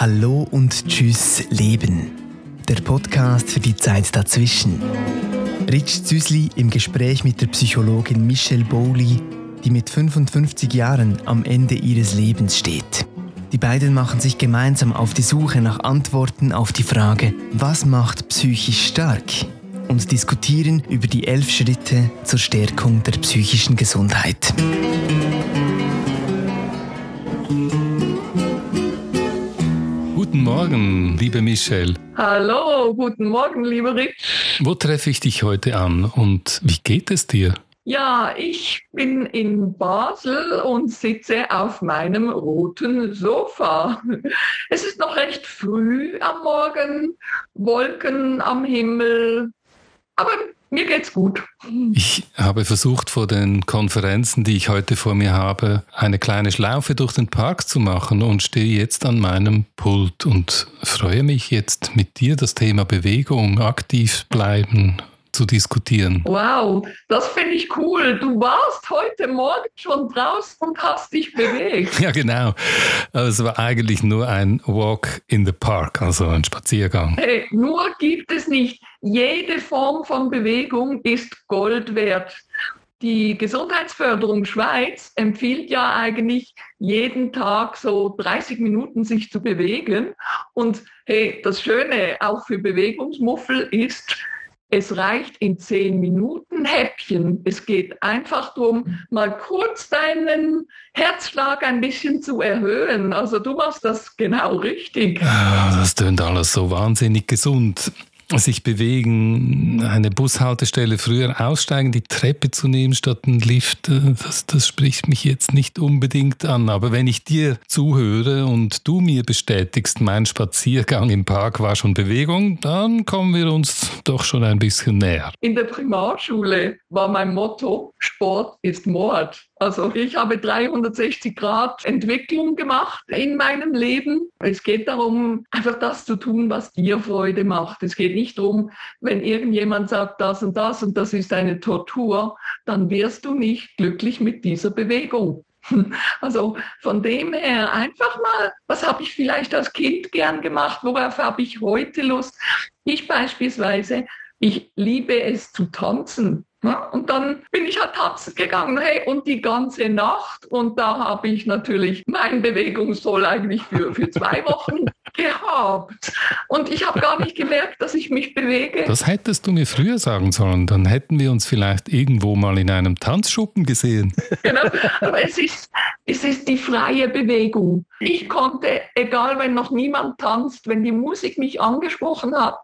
Hallo und Tschüss Leben. Der Podcast für die Zeit dazwischen. Rich Züsli im Gespräch mit der Psychologin Michelle Bowley, die mit 55 Jahren am Ende ihres Lebens steht. Die beiden machen sich gemeinsam auf die Suche nach Antworten auf die Frage, was macht psychisch stark? Und diskutieren über die elf Schritte zur Stärkung der psychischen Gesundheit. Morgen, liebe Michelle. Hallo, guten Morgen, lieber Rich. Wo treffe ich dich heute an und wie geht es dir? Ja, ich bin in Basel und sitze auf meinem roten Sofa. Es ist noch recht früh am Morgen, Wolken am Himmel, aber mir geht's gut. Ich habe versucht, vor den Konferenzen, die ich heute vor mir habe, eine kleine Schlaufe durch den Park zu machen und stehe jetzt an meinem Pult und freue mich jetzt mit dir das Thema Bewegung, aktiv bleiben zu diskutieren. Wow, das finde ich cool. Du warst heute Morgen schon draußen und hast dich bewegt. Ja, genau. Es war eigentlich nur ein Walk in the Park, also ein Spaziergang. Hey, nur gibt es nicht. Jede Form von Bewegung ist Gold wert. Die Gesundheitsförderung Schweiz empfiehlt ja eigentlich jeden Tag so 30 Minuten sich zu bewegen. Und hey, das Schöne auch für Bewegungsmuffel ist, es reicht in zehn Minuten Häppchen. Es geht einfach darum, mal kurz deinen Herzschlag ein bisschen zu erhöhen. Also du machst das genau richtig. Ah, das tönt alles so wahnsinnig gesund sich bewegen, eine Bushaltestelle früher aussteigen, die Treppe zu nehmen statt einen Lift, äh, das, das spricht mich jetzt nicht unbedingt an. Aber wenn ich dir zuhöre und du mir bestätigst, mein Spaziergang im Park war schon Bewegung, dann kommen wir uns doch schon ein bisschen näher. In der Primarschule war mein Motto, Sport ist Mord. Also ich habe 360 Grad Entwicklung gemacht in meinem Leben. Es geht darum, einfach das zu tun, was dir Freude macht. Es geht nicht darum, wenn irgendjemand sagt das und das und das ist eine Tortur, dann wirst du nicht glücklich mit dieser Bewegung. Also von dem her einfach mal, was habe ich vielleicht als Kind gern gemacht, worauf habe ich heute Lust? Ich beispielsweise, ich liebe es zu tanzen. Und dann bin ich halt tanzen gegangen, hey, und die ganze Nacht. Und da habe ich natürlich mein Bewegungssoll eigentlich für, für zwei Wochen gehabt. Und ich habe gar nicht gemerkt, dass ich mich bewege. Das hättest du mir früher sagen sollen. Dann hätten wir uns vielleicht irgendwo mal in einem Tanzschuppen gesehen. Genau, aber es ist, es ist die freie Bewegung. Ich konnte, egal wenn noch niemand tanzt, wenn die Musik mich angesprochen hat,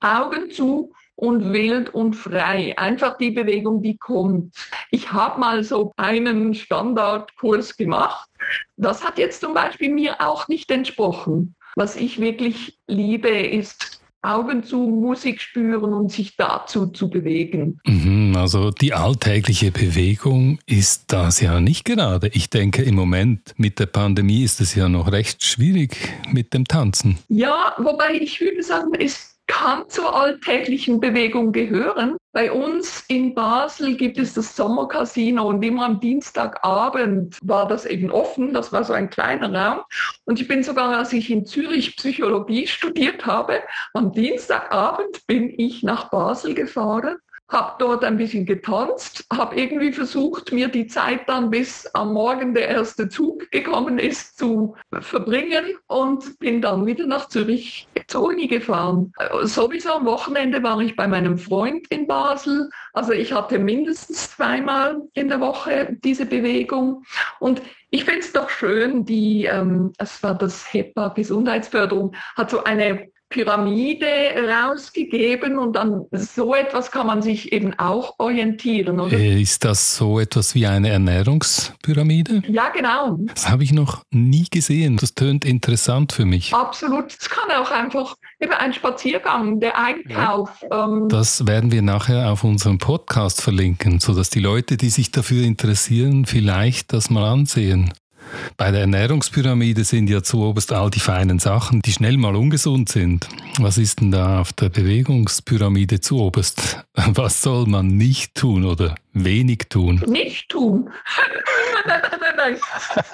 Augen zu und wild und frei. Einfach die Bewegung, die kommt. Ich habe mal so einen Standardkurs gemacht. Das hat jetzt zum Beispiel mir auch nicht entsprochen. Was ich wirklich liebe, ist Augen zu, Musik spüren und sich dazu zu bewegen. Mhm, also die alltägliche Bewegung ist das ja nicht gerade. Ich denke, im Moment mit der Pandemie ist es ja noch recht schwierig mit dem Tanzen. Ja, wobei ich würde sagen, es kann zur alltäglichen Bewegung gehören. Bei uns in Basel gibt es das Sommercasino und immer am Dienstagabend war das eben offen. Das war so ein kleiner Raum. Und ich bin sogar, als ich in Zürich Psychologie studiert habe, am Dienstagabend bin ich nach Basel gefahren habe dort ein bisschen getanzt, habe irgendwie versucht, mir die Zeit dann, bis am Morgen der erste Zug gekommen ist, zu verbringen und bin dann wieder nach Zürich zur Uni gefahren. Sowieso am Wochenende war ich bei meinem Freund in Basel. Also ich hatte mindestens zweimal in der Woche diese Bewegung. Und ich finde es doch schön, die, ähm, es war das HEPA Gesundheitsförderung, hat so eine Pyramide rausgegeben und an so etwas kann man sich eben auch orientieren. Oder? Äh, ist das so etwas wie eine Ernährungspyramide? Ja, genau. Das habe ich noch nie gesehen. Das tönt interessant für mich. Absolut. Es kann auch einfach eben ein Spaziergang, der Einkauf. Ja. Ähm das werden wir nachher auf unserem Podcast verlinken, sodass die Leute, die sich dafür interessieren, vielleicht das mal ansehen. Bei der Ernährungspyramide sind ja zuoberst all die feinen Sachen, die schnell mal ungesund sind. Was ist denn da auf der Bewegungspyramide zuoberst? Was soll man nicht tun oder wenig tun? Nicht tun. nein, nein, nein,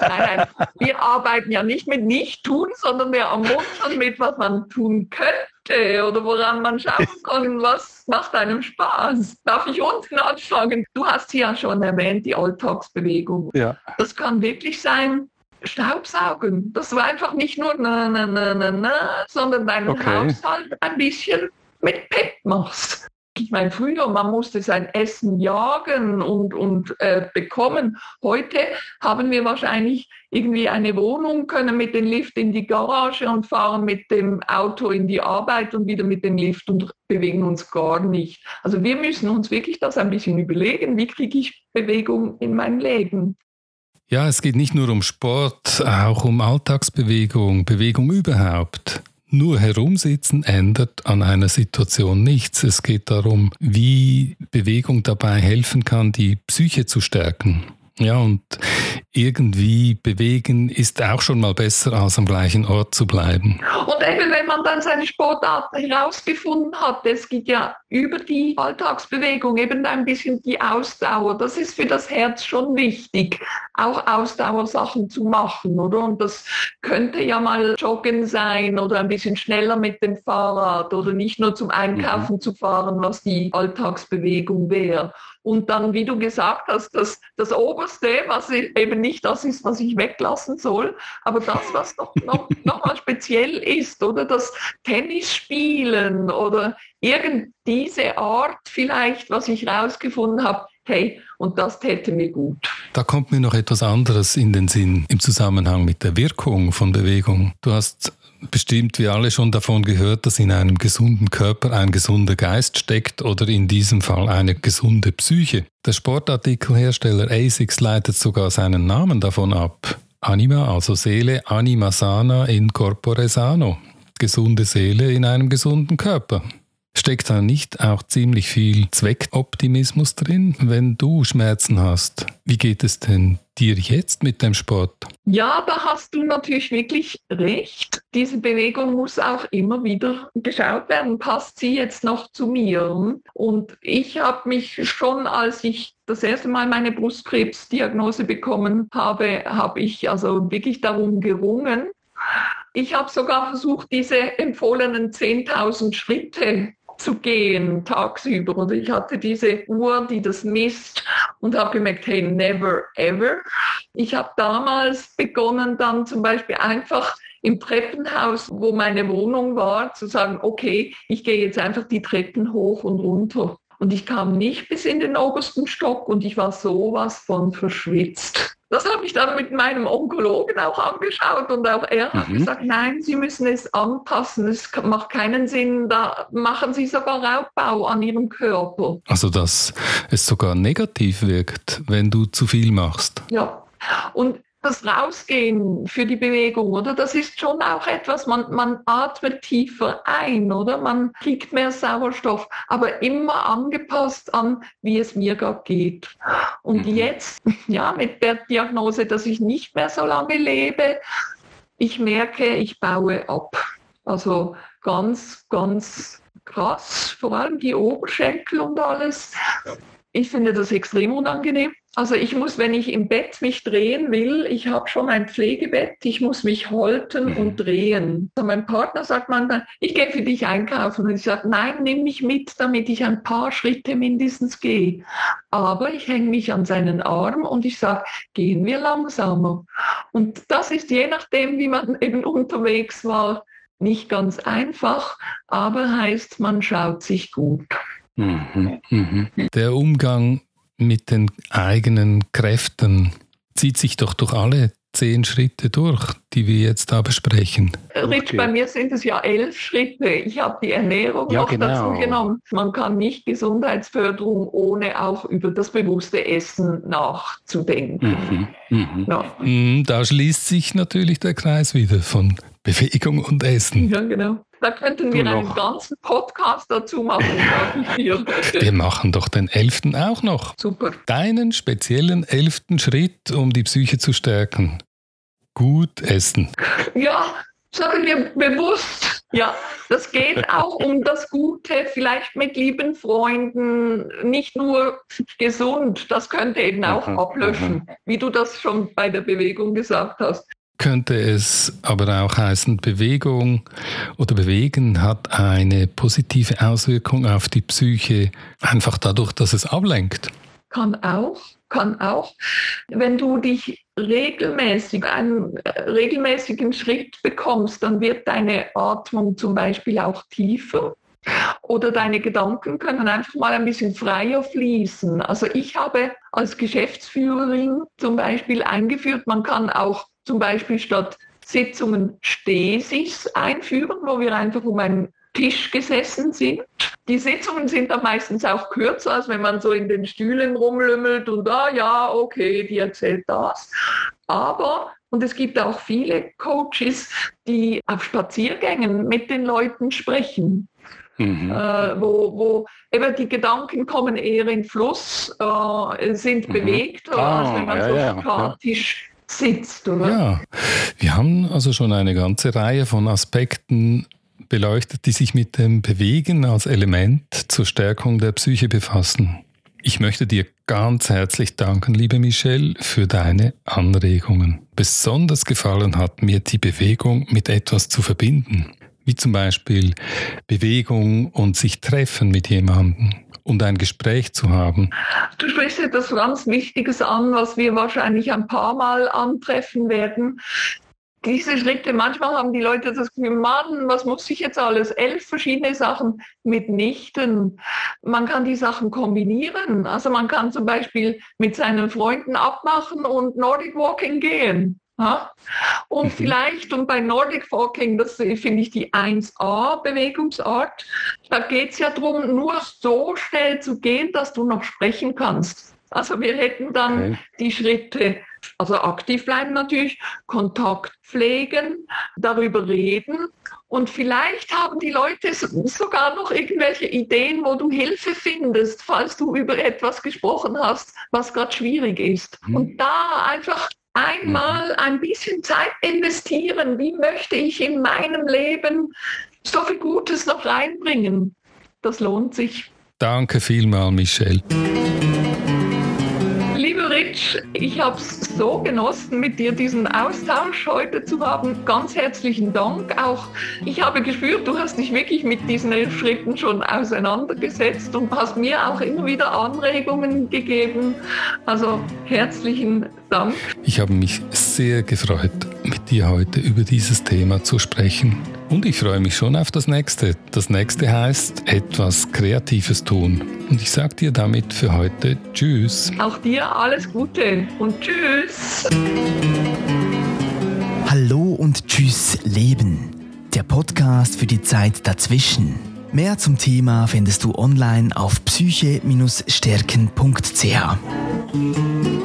nein, nein. Wir arbeiten ja nicht mit nicht tun, sondern wir ermuntern mit, was man tun könnte oder woran man schauen kann, was macht einem Spaß. Darf ich unten anfangen? Du hast ja schon erwähnt, die Alltagsbewegung. Ja. Das kann wirklich sein, Staubsaugen. Das war einfach nicht nur na, na, na, na, na, sondern deinen okay. Haushalt ein bisschen mit Pep machst. Ich meine, früher, man musste sein Essen jagen und, und äh, bekommen. Heute haben wir wahrscheinlich irgendwie eine Wohnung, können mit dem Lift in die Garage und fahren mit dem Auto in die Arbeit und wieder mit dem Lift und bewegen uns gar nicht. Also wir müssen uns wirklich das ein bisschen überlegen, wie kriege ich Bewegung in mein Leben. Ja, es geht nicht nur um Sport, auch um Alltagsbewegung, Bewegung überhaupt. Nur herumsitzen ändert an einer Situation nichts. Es geht darum, wie Bewegung dabei helfen kann, die Psyche zu stärken. Ja, und irgendwie bewegen ist auch schon mal besser, als am gleichen Ort zu bleiben. Und eben, wenn man dann seine Sportart herausgefunden hat, es geht ja über die Alltagsbewegung eben ein bisschen die Ausdauer. Das ist für das Herz schon wichtig, auch Ausdauersachen zu machen, oder? Und das könnte ja mal Joggen sein oder ein bisschen schneller mit dem Fahrrad oder nicht nur zum Einkaufen mhm. zu fahren, was die Alltagsbewegung wäre. Und dann, wie du gesagt hast, das, das Oberste, was eben nicht das ist, was ich weglassen soll, aber das, was noch, noch, noch mal speziell ist, oder das Tennis spielen oder irgend diese Art vielleicht, was ich rausgefunden habe, hey, und das täte mir gut. Da kommt mir noch etwas anderes in den Sinn im Zusammenhang mit der Wirkung von Bewegung. Du hast bestimmt wie alle schon davon gehört, dass in einem gesunden Körper ein gesunder Geist steckt oder in diesem Fall eine gesunde Psyche. Der Sportartikelhersteller ASICS leitet sogar seinen Namen davon ab. Anima, also Seele, anima sana in corpore sano. Gesunde Seele in einem gesunden Körper. Steckt da nicht auch ziemlich viel Zweckoptimismus drin, wenn du Schmerzen hast? Wie geht es denn dir jetzt mit dem Sport? Ja, da hast du natürlich wirklich recht. Diese Bewegung muss auch immer wieder geschaut werden. Passt sie jetzt noch zu mir? Und ich habe mich schon, als ich das erste Mal meine Brustkrebsdiagnose bekommen habe, habe ich also wirklich darum gerungen. Ich habe sogar versucht, diese empfohlenen 10.000 Schritte zu gehen tagsüber. Und ich hatte diese Uhr, die das misst und habe gemerkt, hey, never ever. Ich habe damals begonnen, dann zum Beispiel einfach im Treppenhaus, wo meine Wohnung war, zu sagen, okay, ich gehe jetzt einfach die Treppen hoch und runter. Und ich kam nicht bis in den obersten Stock und ich war sowas von verschwitzt. Das habe ich dann mit meinem Onkologen auch angeschaut und auch er hat mhm. gesagt, nein, Sie müssen es anpassen, es macht keinen Sinn, da machen Sie sogar Raubbau an Ihrem Körper. Also dass es sogar negativ wirkt, wenn du zu viel machst. Ja, und das Rausgehen für die Bewegung, oder? Das ist schon auch etwas, man, man atmet tiefer ein, oder? Man kriegt mehr Sauerstoff, aber immer angepasst an, wie es mir gerade geht. Und mhm. jetzt, ja, mit der Diagnose, dass ich nicht mehr so lange lebe, ich merke, ich baue ab. Also ganz, ganz krass, vor allem die Oberschenkel und alles. Ich finde das extrem unangenehm. Also ich muss, wenn ich im Bett mich drehen will, ich habe schon ein Pflegebett, ich muss mich halten mhm. und drehen. Also mein Partner sagt manchmal, ich gehe für dich einkaufen. Und ich sage, nein, nimm mich mit, damit ich ein paar Schritte mindestens gehe. Aber ich hänge mich an seinen Arm und ich sage, gehen wir langsamer. Und das ist je nachdem, wie man eben unterwegs war, nicht ganz einfach, aber heißt, man schaut sich gut. Mhm, mhm. Der Umgang mit den eigenen Kräften zieht sich doch durch alle zehn Schritte durch, die wir jetzt da besprechen. Rich, okay. bei mir sind es ja elf Schritte. Ich habe die Ernährung ja, noch genau. dazu genommen. Man kann nicht Gesundheitsförderung ohne auch über das bewusste Essen nachzudenken. Mhm. Mhm. Ja. Mhm, da schließt sich natürlich der Kreis wieder von Bewegung und Essen. Ja, genau. Da könnten wir einen ganzen Podcast dazu machen. wir machen doch den elften auch noch. Super. Deinen speziellen elften Schritt, um die Psyche zu stärken. gut essen. Ja, sagen wir bewusst. Ja, das geht auch um das Gute, vielleicht mit lieben Freunden, nicht nur gesund. Das könnte eben auch mhm. ablöschen, wie du das schon bei der Bewegung gesagt hast. Könnte es aber auch heißen, Bewegung oder Bewegen hat eine positive Auswirkung auf die Psyche, einfach dadurch, dass es ablenkt? Kann auch, kann auch. Wenn du dich regelmäßig, einen äh, regelmäßigen Schritt bekommst, dann wird deine Atmung zum Beispiel auch tiefer. Oder deine Gedanken können einfach mal ein bisschen freier fließen. Also ich habe als Geschäftsführerin zum Beispiel eingeführt, man kann auch zum Beispiel statt Sitzungen Stesis einführen, wo wir einfach um einen Tisch gesessen sind. Die Sitzungen sind dann meistens auch kürzer, als wenn man so in den Stühlen rumlümmelt und ah ja, okay, die erzählt das. Aber, und es gibt auch viele Coaches, die auf Spaziergängen mit den Leuten sprechen. Mhm. Äh, wo, wo eben die Gedanken kommen eher in Fluss, äh, sind mhm. bewegt, ah, als wenn man ja, so ja, statisch ja. sitzt. Oder? Ja, wir haben also schon eine ganze Reihe von Aspekten beleuchtet, die sich mit dem Bewegen als Element zur Stärkung der Psyche befassen. Ich möchte dir ganz herzlich danken, liebe Michelle, für deine Anregungen. Besonders gefallen hat mir die Bewegung mit etwas zu verbinden, wie zum Beispiel Bewegung und sich treffen mit jemandem und ein Gespräch zu haben. Du sprichst etwas ganz Wichtiges an, was wir wahrscheinlich ein paar Mal antreffen werden diese Schritte, manchmal haben die Leute das Gefühl, Mann, was muss ich jetzt alles? Elf verschiedene Sachen mitnichten. Man kann die Sachen kombinieren. Also man kann zum Beispiel mit seinen Freunden abmachen und Nordic Walking gehen. Ja? Und mhm. vielleicht, und bei Nordic Walking, das finde ich die 1a-Bewegungsart, da geht es ja darum, nur so schnell zu gehen, dass du noch sprechen kannst. Also wir hätten dann okay. die Schritte also aktiv bleiben natürlich, Kontakt pflegen, darüber reden und vielleicht haben die Leute sogar noch irgendwelche Ideen, wo du Hilfe findest, falls du über etwas gesprochen hast, was gerade schwierig ist. Mhm. Und da einfach einmal ein bisschen Zeit investieren. Wie möchte ich in meinem Leben so viel Gutes noch reinbringen? Das lohnt sich. Danke vielmal, Michelle. Rich, ich habe es so genossen, mit dir diesen Austausch heute zu haben. Ganz herzlichen Dank. Auch ich habe gespürt, du hast dich wirklich mit diesen Schritten schon auseinandergesetzt und hast mir auch immer wieder Anregungen gegeben. Also herzlichen Dank. Ich habe mich sehr gefreut, mit dir heute über dieses Thema zu sprechen. Und ich freue mich schon auf das nächste. Das nächste heißt etwas Kreatives tun. Und ich sage dir damit für heute Tschüss. Auch dir alles Gute und Tschüss. Hallo und Tschüss Leben. Der Podcast für die Zeit dazwischen. Mehr zum Thema findest du online auf psyche-stärken.ch.